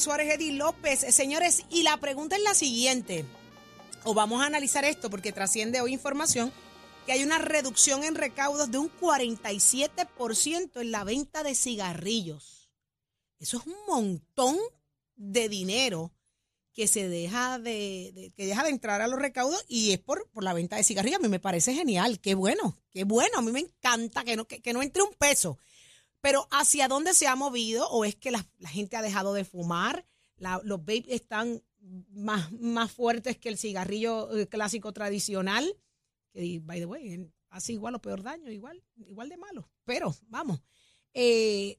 Suárez Eddy López. Señores, y la pregunta es la siguiente, o vamos a analizar esto porque trasciende hoy información, que hay una reducción en recaudos de un 47% en la venta de cigarrillos. Eso es un montón de dinero que se deja de, que deja de entrar a los recaudos y es por, por la venta de cigarrillos. A mí me parece genial, qué bueno, qué bueno, a mí me encanta que no, que no entre un peso. Pero ¿hacia dónde se ha movido? ¿O es que la, la gente ha dejado de fumar? La- los vapes están más, más fuertes que el cigarrillo eh, clásico tradicional. Que, by the way, hace igual o peor daño, igual, igual de malo. Pero, vamos. eh,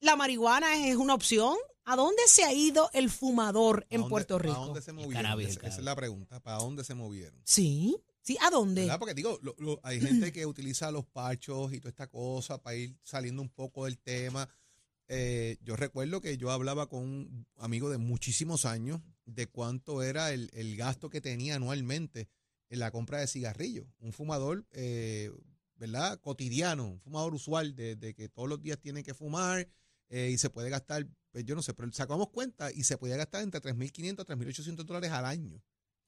la marihuana es, es una opción. ¿A dónde se ha ido el fumador ¿A en dónde- Puerto ¿Para Rico? dónde se movieron? cannabis, Esa, esa es la pregunta. ¿Para dónde se movieron? Sí, sí, ¿a dónde? Porque digo, hay gente que utiliza los parchos y toda esta cosa para ir saliendo un poco del tema. Eh, yo recuerdo que yo hablaba con un amigo de muchísimos años de cuánto era el, el gasto que tenía anualmente en la compra de cigarrillos. Un fumador, eh, ¿verdad? Cotidiano, un fumador usual de, de que todos los días tiene que fumar eh, y se puede gastar, pues yo no sé, pero sacamos cuenta y se podía gastar entre 3.500 a 3.800 dólares al año.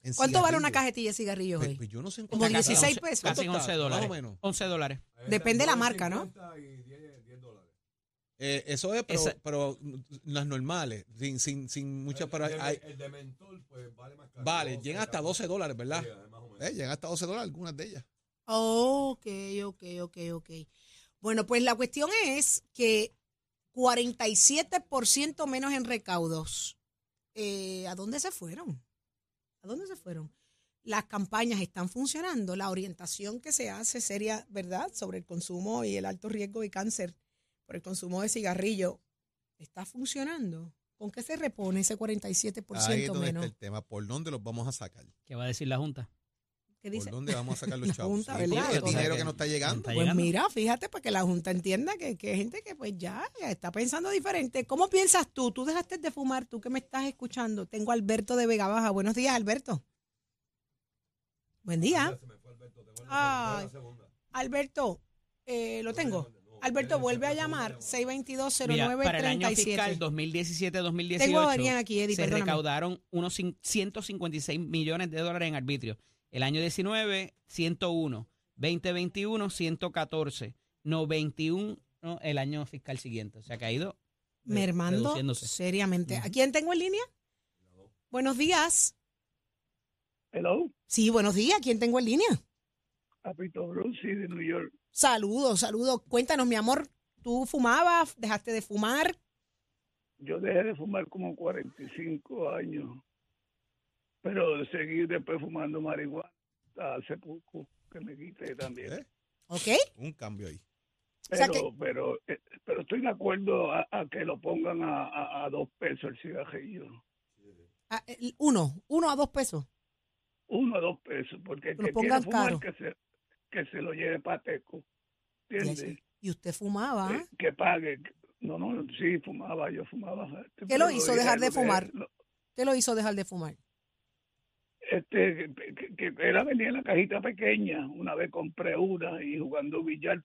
En ¿Cuánto vale una cajetilla de cigarrillos Pues, hoy? pues yo no sé en Como cuánto Casi 16 está. pesos. Casi ¿Cuánto 11 está? dólares. Más o menos. 11 dólares. Depende de la marca, ¿no? Eh, eso es, pero, Esa- pero las normales, sin, sin, sin muchas, pero hay- el de mentol, pues vale más caro. vale, 12, llegan hasta 12 dólares, ¿verdad? Sí, más o menos. Eh, llegan hasta 12 dólares algunas de ellas. Ok, ok, ok, ok. Bueno, pues la cuestión es que 47% menos en recaudos. Eh, ¿A dónde se fueron? ¿A dónde se fueron? Las campañas están funcionando, la orientación que se hace seria, ¿verdad?, sobre el consumo y el alto riesgo de cáncer por el consumo de cigarrillo, ¿está funcionando? ¿Con qué se repone ese 47% Ahí es donde menos? está el tema. ¿Por dónde los vamos a sacar? ¿Qué va a decir la Junta? ¿Qué ¿Por dice? dónde vamos a sacar los chavos? Junta, Sí, ¿verdad? porque es Entonces, dinero que que no está llegando. está Pues llegando. mira, fíjate, para que la Junta entienda que, que hay gente que pues ya está pensando diferente. ¿Cómo piensas tú? Tú dejaste de fumar, tú que me estás escuchando. Tengo a Alberto de Vega Baja. Buenos días, Alberto. Buen día. La Ay. Alberto, eh, lo tengo. Alberto, vuelve a llamar. Mira, para el año 622-0937. fiscal 2017-2018 Tengo a Adrián aquí, Eddie, se recaudaron unos cin- 156 millones de dólares en arbitrio. El año 19, 101. 2021, 114. 91 ¿no? el año fiscal siguiente. O sea, ha caído re- Mermando seriamente. ¿A quién tengo en línea? Buenos días. Hello, Sí, buenos días. ¿Quién tengo en línea? Apito Bruce de New York. Saludos, saludos. Cuéntanos, mi amor, ¿tú fumabas? ¿Dejaste de fumar? Yo dejé de fumar como 45 años, pero seguí después fumando marihuana hace poco que me quité también. ¿Eh? ¿Ok? Un cambio ahí. O sea Pero, que- pero, eh, pero estoy de acuerdo a, a que lo pongan a, a, a dos pesos el cigarrillo. Ah, el- uno, uno a dos pesos. Uno a dos pesos, porque el Que lo que pongan fumar caro. que se, que se lo lleve pateco. Y, ¿Entiendes? y usted fumaba. Eh, que pague. No, no, sí, fumaba, yo fumaba. ¿Qué lo hizo dejar de fumar? lo- ¿Qué lo hizo dejar de fumar? Este que, que era venía en la cajita pequeña una vez compré una y jugando billar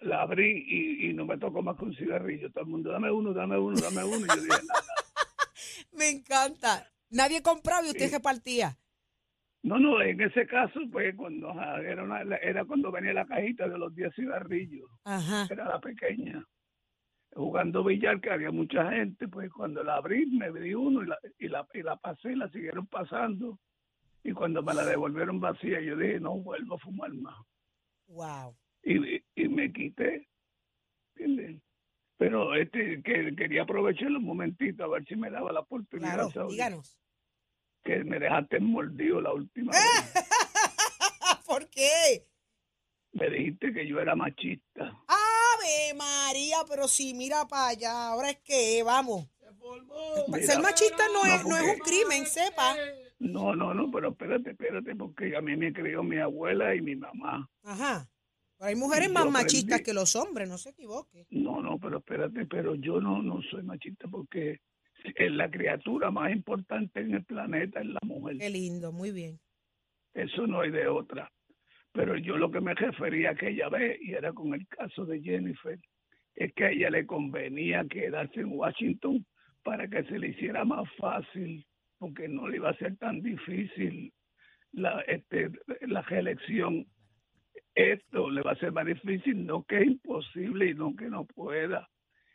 la abrí y, y no me tocó más que un cigarrillo todo el mundo dame uno dame uno dame uno y yo dije "No, Me encanta. Nadie compraba y usted Sí. repartía. no no en ese caso pues cuando era una, era cuando venía la cajita de los 10 cigarrillos Ajá. era la pequeña jugando billar que había mucha gente pues cuando la abrí me di uno y la, y la, y la pasé y la siguieron pasando y cuando me la devolvieron vacía yo dije no vuelvo a fumar más Wow. y, y me quité. ¿entiendes? Pero este que quería aprovechar un momentito a ver si me daba la oportunidad Claro, díganos. que me dejaste mordido la última vez. ¿Por qué? Me dijiste que yo era machista. Pero sí, mira para allá. Ahora es que, vamos. Mira, Ser machista no es, no, no es un crimen, sepa. No, no, no, pero espérate, espérate, porque a mí me crió mi abuela y mi mamá. Ajá. Pero hay mujeres más machistas que los hombres, no se equivoque. No, no, pero espérate, pero yo no, no soy machista porque es la criatura más importante en el planeta es la mujer. Qué lindo, muy bien. eso no hay de otra. Pero yo lo que me refería aquella vez, y era con el caso de Jennifer, es que a ella le convenía quedarse en Washington para que se le hiciera más fácil, porque no le iba a ser tan difícil la, este, la reelección. Esto le va a ser más difícil, no que es imposible y no que no pueda.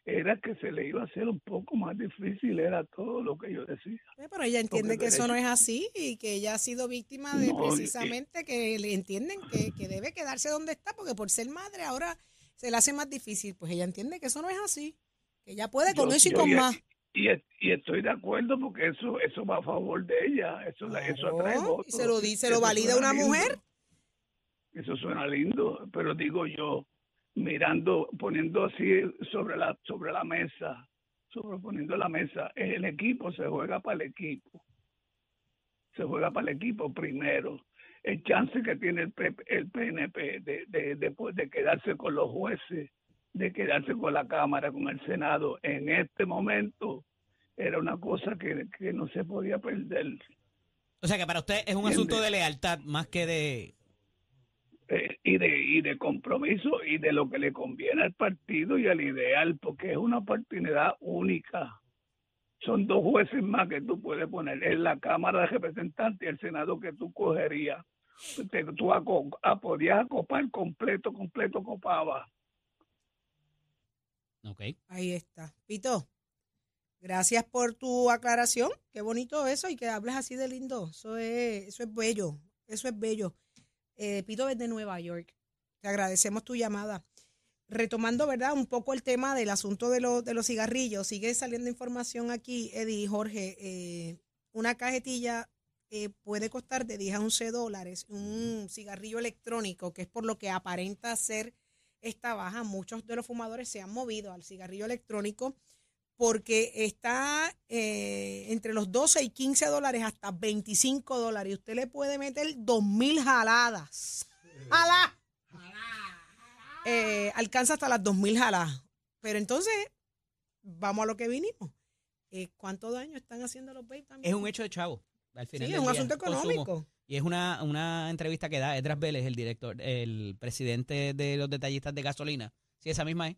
Era que se le iba a hacer un poco más difícil, era todo lo que yo decía. Pero ella entiende Porque que eso no es así y que ella ha sido víctima de No, y- precisamente que le entienden que, que debe quedarse donde está porque por ser madre ahora se le hace más difícil. Pues ella entiende que eso no es así, que ella puede con Yo- eso y con más. Y, y estoy de acuerdo porque eso eso va a favor de ella, eso, la- eso atrae Claro, votos. y se lo dice, lo valida una lindo. mujer. Eso suena lindo, pero digo yo, mirando, poniendo así sobre la sobre la mesa, sobre poniendo la mesa, el equipo se juega para el equipo, se juega para el equipo primero. El chance que tiene el, el PNP de, de, de, pues, de quedarse con los jueces, de quedarse con la Cámara, con el Senado, en este momento era una cosa que, que no se podía perder. O sea que para usted es un asunto de lealtad más que de... eh, y de y de compromiso y de lo que le conviene al partido y al ideal porque es una oportunidad única son dos jueces más que tú puedes poner en la Cámara de Representantes y el Senado que tú cogerías Te- tú aco- a- podías acopar completo completo copaba Ok. Ahí está. Pito, gracias por tu aclaración. Qué bonito eso y que hables así de lindo. Eso es, eso es bello. Eso es bello. Eh, Pito es de Nueva York. Te agradecemos tu llamada. Retomando, ¿verdad? Un poco el tema del asunto de, los de los cigarrillos. Sigue saliendo información aquí, Eddie y Jorge. eh, una cajetilla eh, puede costar de 10 a 11 dólares. Un cigarrillo electrónico, que es por lo que aparenta ser esta baja. Muchos de los fumadores se han movido al cigarrillo electrónico porque está eh, entre los 12 y 15 dólares hasta 25 dólares. Y usted le puede meter 2.000 jaladas. ¡Jalá! Eh, alcanza hasta las 2.000 jaladas. Pero entonces, vamos a lo que vinimos. Eh, ¿Cuánto daño están haciendo los vapes también? Es un hecho de chavo. Al final Sí, es un día, asunto consumo. económico. Y es una, una entrevista que da Edras Vélez, el director, el presidente de los detallistas de gasolina. Sí, esa misma es.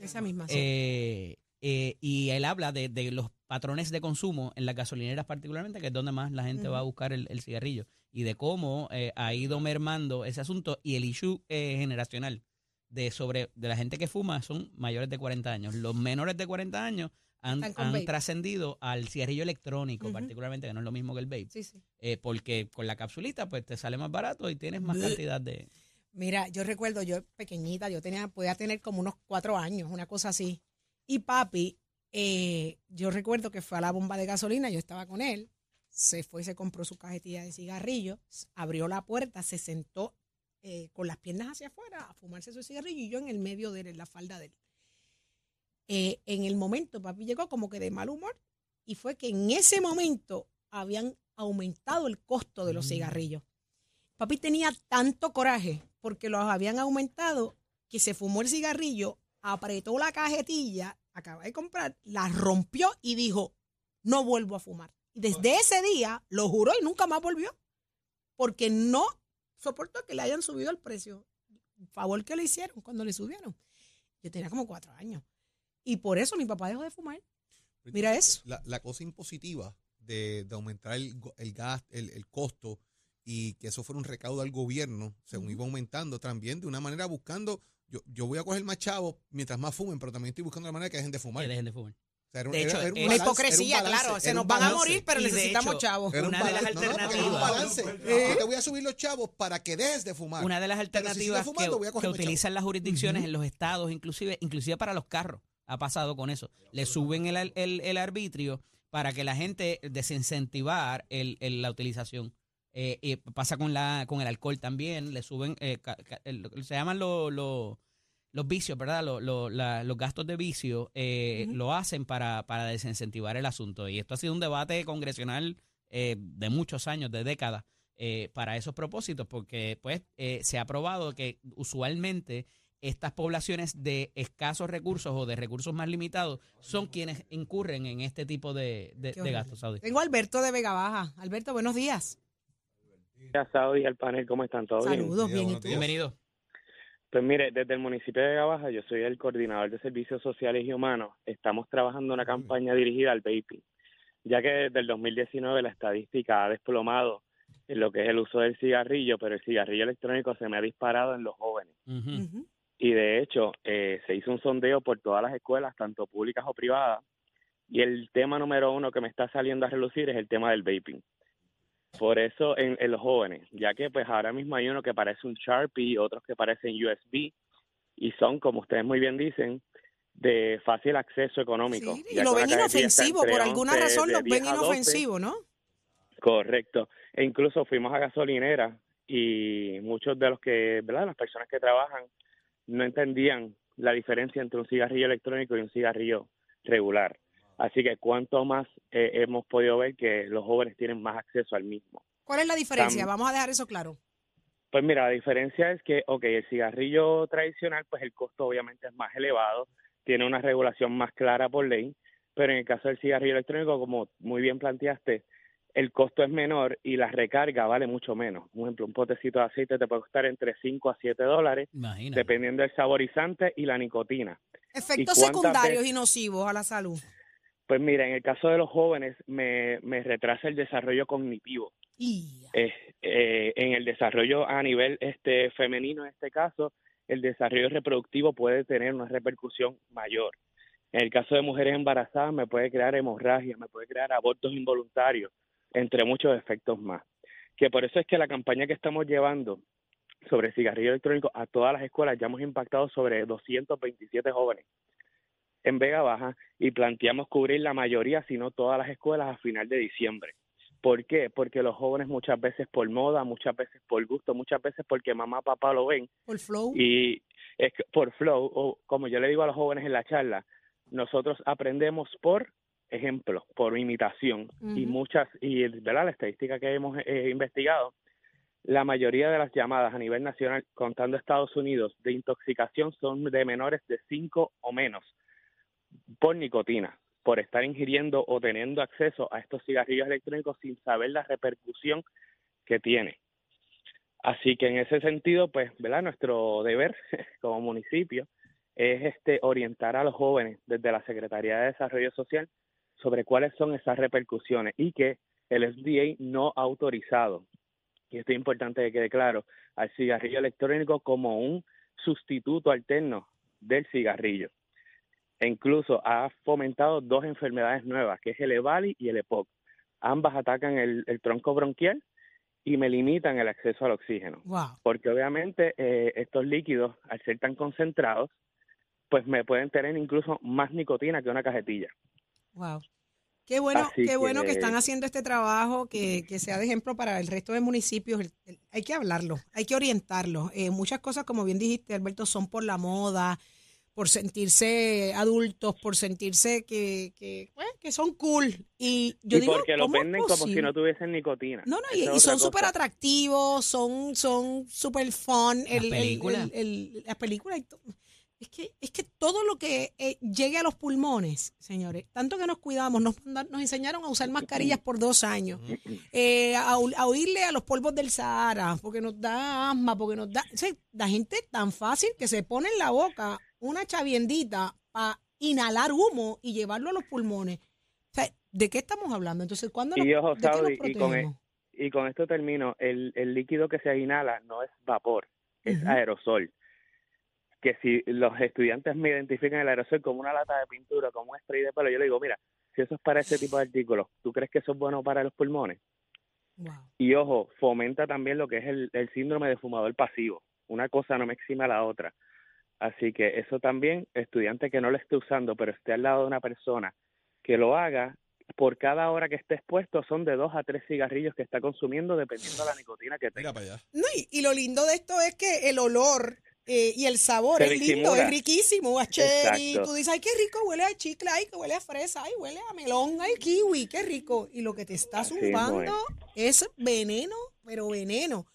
Esa misma. sí. Eh, eh, y él habla de, de los patrones de consumo en las gasolineras particularmente, que es donde más la gente va a buscar el, el cigarrillo, y de cómo eh, ha ido mermando ese asunto y el issue eh, generacional de sobre de la gente que fuma son mayores de 40 años. Los menores de 40 años han, han trascendido al cigarrillo electrónico, particularmente, que no es lo mismo que el vape. sí, sí. Eh, porque con la capsulita pues te sale más barato y tienes más cantidad de... Mira, yo recuerdo, yo pequeñita, yo tenía, podía tener como unos cuatro años, una cosa así. Y papi, eh, yo recuerdo que fue a la bomba de gasolina, yo estaba con él, se fue y se compró su cajetilla de cigarrillos, abrió la puerta, se sentó eh, con las piernas hacia afuera a fumarse su cigarrillo y yo en el medio de él, en la falda de él. Eh, en el momento, papi llegó como que de mal humor y fue que en ese momento habían aumentado el costo de los Mm. cigarrillos. Papi tenía tanto coraje porque los habían aumentado que se fumó el cigarrillo, apretó la cajetilla, acaba de comprar, la rompió y dijo, no vuelvo a fumar. Y desde ese día lo juró y nunca más volvió porque no soportó que le hayan subido el precio. Favor que le hicieron cuando le subieron. Yo tenía como cuatro años. Y por eso mi papá dejó de fumar. Mira eso. La, la cosa impositiva de, de aumentar el, el gas, el, el costo y que eso fuera un recaudo al gobierno, según iba aumentando también, de una manera buscando, yo, yo voy a coger más chavos mientras más fumen, pero también estoy buscando la manera que dejen de fumar. que dejen de fumar. O sea, era- De hecho, era Una balance, era un hipocresía, balance, claro. Se nos van a morir, pero Y necesitamos hecho, chavos. Una de las. No, no, alternativas. Yo te voy a subir los chavos para que dejes de fumar. Una de las si alternativas fumando, que, utilizan las jurisdicciones en los estados, inclusive, inclusive para los carros, ha pasado con eso. Le suben el, el, el arbitrio para que la gente desincentivar el, el- la utilización. Eh, y pasa con la con el alcohol también, le suben, eh, ca- ca- el- se llaman los los- los vicios, ¿verdad? Lo- lo- la- los gastos de vicio eh, lo hacen para, para desincentivar el asunto. Y esto ha sido un debate congresional eh, de muchos años, de décadas, eh, para esos propósitos, porque pues eh, se ha probado que usualmente estas poblaciones de escasos recursos o de recursos más limitados son quienes incurren en este tipo de, de- gastos. Saudi. Tengo a Alberto de Vega Baja. Alberto, buenos días. Gracias, Saudi, al panel, ¿cómo están? ¿Todo bien? Saludos, Días, bien. ¿Y buenos tú? días. Bienvenido. Pues mire, desde el municipio de Vega Baja, yo soy el coordinador de servicios sociales y humanos. Estamos trabajando una campaña dirigida al vaping, ya que desde el 2019 la estadística ha desplomado en lo que es el uso del cigarrillo, pero el cigarrillo electrónico se me ha disparado en los jóvenes. Y de hecho, eh, se hizo un sondeo por todas las escuelas, tanto públicas o privadas, y el tema número uno que me está saliendo a relucir es el tema del vaping. Por eso en, en los jóvenes, ya que pues ahora mismo hay uno que parece un Sharpie, otros que parecen USB, y son, como ustedes muy bien dicen, de fácil acceso económico. Sí, y lo ven inofensivo, por alguna 11 razón los 10 ven a 12. inofensivo, ¿no? Correcto. E incluso fuimos a gasolinera y muchos de los que, ¿verdad? Las personas que trabajan no entendían la diferencia entre un cigarrillo electrónico y un cigarrillo regular. Así que cuanto más eh, hemos podido ver que los jóvenes tienen más acceso al mismo. ¿Cuál es la diferencia? Vamos a dejar eso claro. Pues mira, la diferencia es que, ok, el cigarrillo tradicional, pues el costo obviamente es más elevado, tiene una regulación más clara por ley, pero en el caso del cigarrillo electrónico, como muy bien planteaste, el costo es menor y la recarga vale mucho menos. Por ejemplo, un potecito de aceite te puede costar entre 5 a 7 dólares, Imagínate. dependiendo del saborizante y la nicotina. Efectos secundarios y nocivos a la salud. Pues mira, en el caso de los jóvenes, me, me retrasa el desarrollo cognitivo. Eh, eh, en el desarrollo a nivel este femenino en este caso el desarrollo reproductivo puede tener una repercusión mayor. En el caso de mujeres embarazadas me puede crear hemorragia me puede crear abortos involuntarios entre muchos efectos más. Que por eso es que la campaña que estamos llevando sobre el cigarrillo electrónico a todas las escuelas ya hemos impactado sobre 227 jóvenes en Vega Baja y planteamos cubrir la mayoría, si no todas las escuelas a final de diciembre. ¿Por qué? Porque los jóvenes muchas veces por moda, muchas veces por gusto, muchas veces porque mamá, papá lo ven por flow. y es que por flow, o como yo le digo a los jóvenes en la charla, nosotros aprendemos por ejemplo, por imitación y muchas, y ¿verdad? la estadística que hemos eh, investigado, la mayoría de las llamadas a nivel nacional, contando Estados Unidos, de intoxicación son de menores de 5 o menos por nicotina, por estar ingiriendo o teniendo acceso a estos cigarrillos electrónicos sin saber la repercusión que tiene. Así que en ese sentido, pues, ¿verdad? Nuestro deber como municipio es este orientar a los jóvenes desde la Secretaría de Desarrollo Social sobre cuáles son esas repercusiones y que el FDA no ha autorizado, y esto es importante que quede claro, al cigarrillo electrónico como un sustituto alterno del cigarrillo. E incluso ha fomentado dos enfermedades nuevas, que es el EVALI y el EPOC. Ambas atacan el, el tronco bronquial y me limitan el acceso al oxígeno Wow. porque obviamente eh, estos líquidos, al ser tan concentrados, pues me pueden tener incluso más nicotina que una cajetilla. Wow. Qué bueno, Así qué bueno que que- están haciendo este trabajo, que, que sea de ejemplo para el resto de municipios. Hay que hablarlo, hay que orientarlo. Eh, muchas cosas, como bien dijiste, Alberto, son por la moda, por sentirse adultos, por sentirse que, que, pues, que son cool. Y yo y digo, porque lo ¿cómo es venden como si no tuviesen nicotina. No, no, y, son súper atractivos, son son súper fun. El, el- películas. el- las películas. Es que, es que todo lo que eh, llegue a los pulmones, señores, tanto que nos cuidamos, nos, nos enseñaron a usar mascarillas por dos años, eh, a, a huirle a los polvos del Sahara, porque nos da asma, porque nos da... o sea, la gente tan fácil que se pone en la boca una chaviendita para inhalar humo y llevarlo a los pulmones. O sea, ¿de qué estamos hablando? Entonces, ¿cuándo nos, Y ojo, ¿de qué nos Saudi, y con, e- y con esto termino, el, el líquido que se inhala no es vapor, es aerosol. Que si los estudiantes me identifican el aerosol como una lata de pintura, como un spray de pelo, yo le digo, mira, si eso es para ese tipo de artículos, ¿tú crees que eso es bueno para los pulmones? Wow. Y ojo, fomenta también lo que es el, el síndrome de fumador pasivo. Una cosa no me exime a la otra. Así que eso también, estudiante que no lo esté usando, pero esté al lado de una persona que lo haga, por cada hora que esté expuesto son de dos a tres cigarrillos que está consumiendo dependiendo de la nicotina que tenga. Mira para allá. No, y, y lo lindo de esto es que el olor eh, y el sabor Se es lindo, es riquísimo, a cherry. Exacto. Tú dices, ay, qué rico huele a chicle, ay, que huele a fresa, ay, huele a melón, ay, kiwi, qué rico. Y lo que te está zumbando es veneno, pero veneno.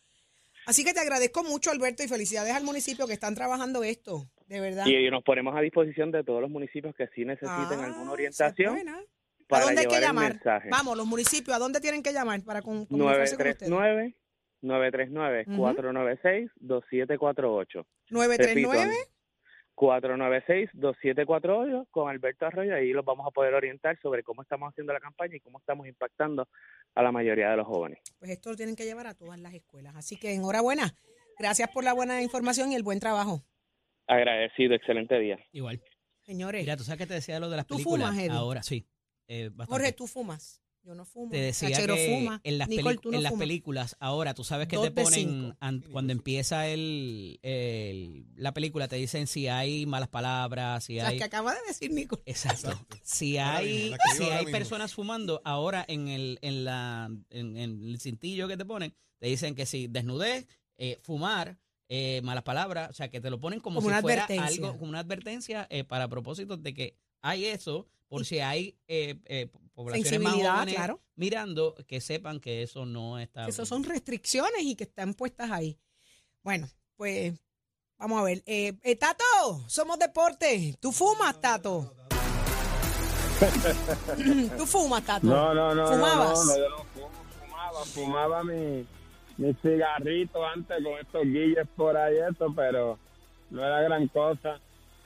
Así que te agradezco mucho, Alberto, y felicidades al municipio que están trabajando esto, de verdad. Y, nos ponemos a disposición de todos los municipios que sí necesiten Ah, alguna orientación buena. ¿A para dónde hay que llamar? Vamos, los municipios, ¿a dónde tienen que llamar para con- comunicarse con ustedes? 939 939-496-2748. 939 496-2748 con Alberto Arroyo. Ahí los vamos a poder orientar sobre cómo estamos haciendo la campaña y cómo estamos impactando a la mayoría de los jóvenes. Pues esto lo tienen que llevar a todas las escuelas. Así que enhorabuena. Gracias por la buena información y el buen trabajo. Agradecido, excelente día. Igual. Señores, Mira, tú sabes que te decía lo de las ¿Tú películas. fumas, Eddie? Ahora sí. eh. Jorge, tú fumas. Yo no fumo. Te decía Cachero que fuma. en las, Nicole, peli- tú no en las películas, ahora tú sabes que Dos te ponen, an- cuando empieza el, el- la película, te dicen si hay malas palabras, si Las hay... que acaba de decir Nicole. Exacto. Exacto. Si hay, mismo, si hay personas fumando, ahora en el, en la, en, en el cintillo que te ponen, te dicen que si desnudez, eh, fumar, eh, malas palabras, o sea, que te lo ponen como, Como si una fuera algo, como una advertencia eh, para propósitos de que hay eso, por si hay eh, eh, poblaciones más jóvenes claro. mirando, que sepan que eso no está Que eso son restricciones y que están puestas ahí. Bueno, pues vamos a ver. Eh, eh, Tato, somos deporte. ¿Tú fumas, Tato? ¿Tú fumas, Tato? No, no, no, ¿Fumabas? no, no, yo no fumo, fumaba, fumaba mi, mi cigarrito antes con estos guilles por ahí, eso, pero no era gran cosa.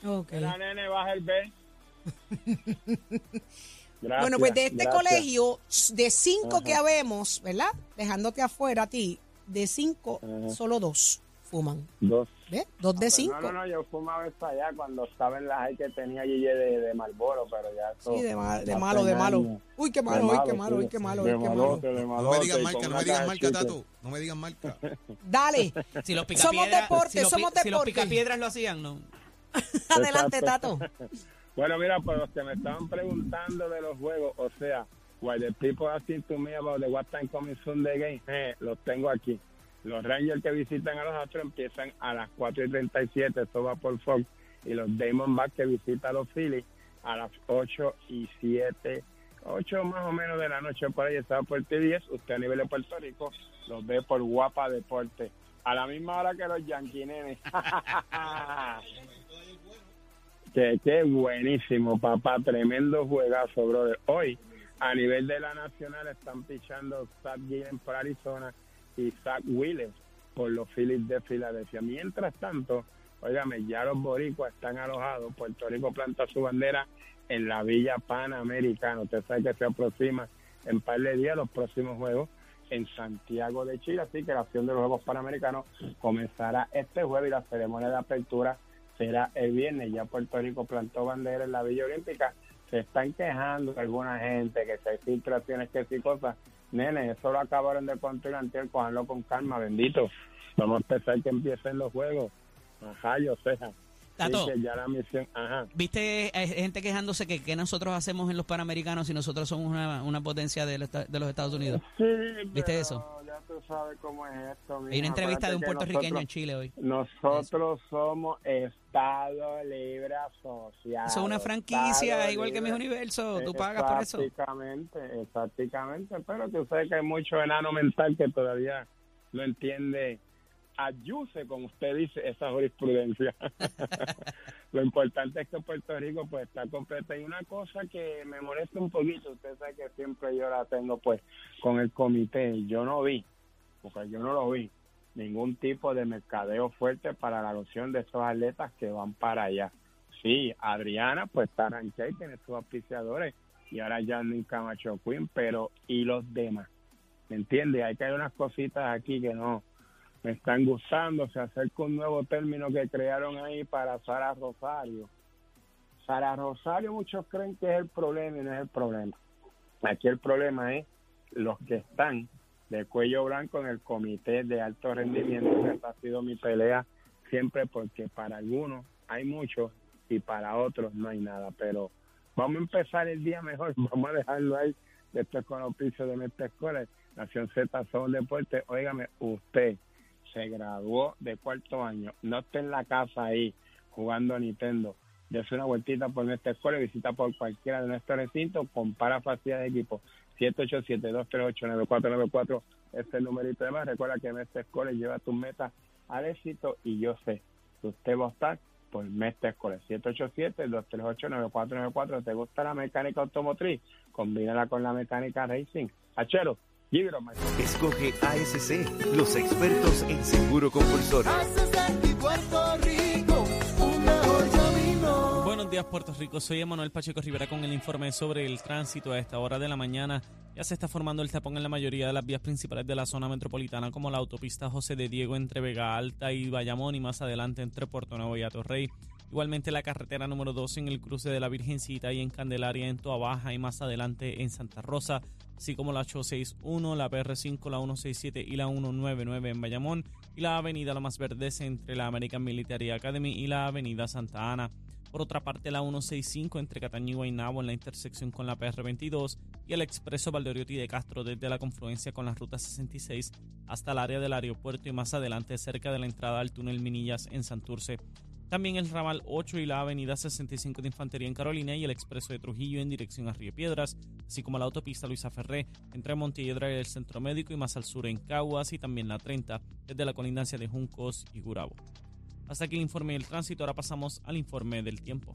Ok. Era nene, baja el B. Gracias, Bueno, pues de este gracias. colegio, de cinco Ajá. que habemos, ¿verdad? Dejándote afuera a ti, de cinco, Ajá. solo dos fuman. Dos. ¿Ves? Dos de Pues cinco. No, no, no, yo fumaba eso allá cuando estaba en la high que tenía guille de, de Marlboro, pero ya. Sí, de, malo, de malo. años. Uy, qué malo, uy, qué malo, uy, qué malo, uy, qué malo. No me y marca, no me digan caja marca. Tato. No me digan marca. Dale, Si los Somos picapiedras, deporte, si somos si los picapiedras lo hacían, no. adelante, Tato. Bueno, mira, por los que me estaban preguntando de los juegos, o sea, while the people asking to me about the what time coming soon the game, eh, los tengo aquí. Los Rangers que visitan a los Astros empiezan a las 4 y 37, esto va por Fox, y los Diamondbacks que visitan a los Phillies a las 8 y 7, 8 más o menos de la noche por ahí, estaba por T10, usted a nivel de Puerto Rico los ve por Guapa Deporte. A la misma hora que los Yankees, nene. Que, que buenísimo, papá. Tremendo juegazo, brother. Hoy, a nivel de la nacional, están pichando Zach Gillen por Arizona y Zach Wheeler por los Phillies de Filadelfia. Mientras tanto, óigame, ya los boricuas están alojados. Puerto Rico planta su bandera en la Villa Panamericana. Usted sabe que se aproxima en par de días los próximos juegos en Santiago de Chile. Así que la acción de los Juegos Panamericanos comenzará este jueves y la ceremonia de apertura será el viernes. Ya Puerto Rico plantó bandera en la Villa Olímpica. Se están quejando alguna gente que se hay filtraciones, que sí cosas. Nene, eso lo acabaron de construir antes, cojanlo con calma, bendito. Vamos a empezar que empiecen los juegos. Ajá, yo sé. Tato. Sí, que ya la misión, ajá. ¿Viste hay gente quejándose que, que nosotros hacemos en los Panamericanos si nosotros somos una, una potencia esta- de los Estados Unidos? Sí, ¿Viste eso? Tú sabes cómo es esto. Hay mija. una entrevista de un puertorriqueño en nosotros- Chile hoy. Nosotros somos Estado Libre Asociado. Eso es una franquicia, Estado igual que mis Libre- universo. Tú pagas por eso. Exactamente, exactamente. Pero tú sabes que hay mucho enano mental que todavía no entiende, ayuse, como usted dice, esa jurisprudencia. Lo importante es que Puerto Rico pues está completo. Y una cosa que me molesta un poquito, usted sabe que siempre yo la tengo pues con el comité. Yo no vi, porque yo no lo vi, ningún tipo de mercadeo fuerte para la adopción de esos atletas que van para allá. Sí, Adriana pues y tiene sus auspiciadores y ahora ya no Camacho Queen, pero ¿y los demás? ¿Me entiende? Hay que hay unas cositas aquí que no me están gustando. Se acerca un nuevo término que crearon ahí para Sara Rosario. Sara Rosario muchos creen que es el problema y no es el problema. Aquí el problema es los que están de cuello blanco en el comité de alto rendimiento, esa ha sido mi pelea siempre porque para algunos hay muchos y para otros no hay nada. Pero vamos a empezar el día mejor, vamos a dejarlo ahí. Después con auspicio de nuestra escuela, Nación Z Son Deporte. Óigame, usted se graduó de cuarto año, no esté en la casa ahí jugando a Nintendo. Dese una vueltita por nuestra escuela visita por cualquiera de nuestros recintos, compara facilidades de equipo. 787-238-9494 es el numerito de más. Recuerda que Mestre Escoles lleva tus metas al éxito y yo sé que usted va a estar por Mestre Escoles. 787-238-9494. ¿Te gusta la mecánica automotriz? Combínala con la mecánica racing. Achero, Give it up, my friend. Escoge ASC, los expertos en seguro compulsorio. Días Puerto Rico, soy Emanuel Pacheco Rivera con el informe sobre el tránsito a esta hora de la mañana. Ya se está formando el tapón en la mayoría de las vías principales de la zona metropolitana como la autopista José de Diego entre Vega Alta y Bayamón y más adelante entre Puerto Nuevo y Atorrey. Igualmente la carretera número 2 en el cruce de la Virgencita y en Candelaria en Toa Baja y más adelante en Santa Rosa, así como la 861, la PR5, la 167 y la 199 en Bayamón y la avenida Lomas Verdes entre la American Military Academy y la avenida Santa Ana. Por otra parte, la 165 entre Cataño y Guaynabo en la intersección con la PR22 y el expreso Valdoriotti de Castro desde la confluencia con la ruta 66 hasta el área del aeropuerto y más adelante cerca de la entrada al túnel Minillas en Santurce. También el ramal 8 y la avenida 65 de Infantería en Carolina y el expreso de Trujillo en dirección a Río Piedras, así como la autopista Luisa Ferré entre Montelledra y el Centro Médico y más al sur en Caguas y también la 30 desde la colindancia de Juncos y Gurabo. Hasta aquí el informe del tránsito, ahora pasamos al informe del tiempo.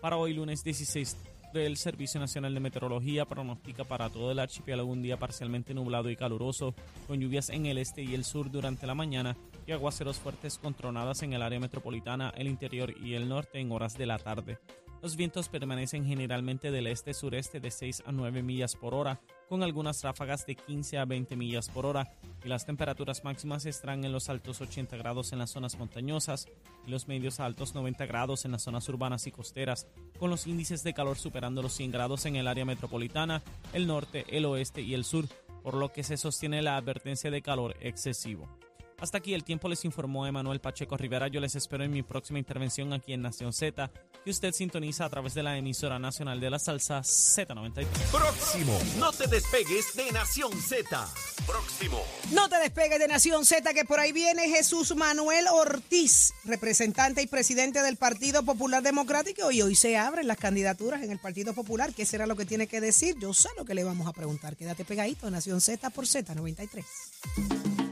Para hoy lunes 16 el Servicio Nacional de Meteorología pronostica para todo el archipiélago un día parcialmente nublado y caluroso, con lluvias en el este y el sur durante la mañana y aguaceros fuertes con tronadas en el área metropolitana, el interior y el norte en horas de la tarde. Los vientos permanecen generalmente del este-sureste de 6 a 9 millas por hora, con algunas ráfagas de 15 a 20 millas por hora, y las temperaturas máximas estarán en los altos 80 grados en las zonas montañosas y los medios a altos 90 grados en las zonas urbanas y costeras, con los índices de calor superando los 100 grados en el área metropolitana, el norte, el oeste y el sur, por lo que se sostiene la advertencia de calor excesivo. Hasta aquí el tiempo les informó Emanuel Pacheco Rivera. Yo les espero en mi próxima intervención aquí en Nación Z, que usted sintoniza a través de la emisora nacional de la salsa Z93. Próximo, no te despegues de Nación Z. Próximo. No te despegues de Nación Z, que por ahí viene Jesús Manuel Ortiz, representante y presidente del Partido Popular Democrático, y hoy se abren las candidaturas en el Partido Popular. ¿Qué será lo que tiene que decir? Yo sé lo que le vamos a preguntar. Quédate pegadito de Nación Z por Z93.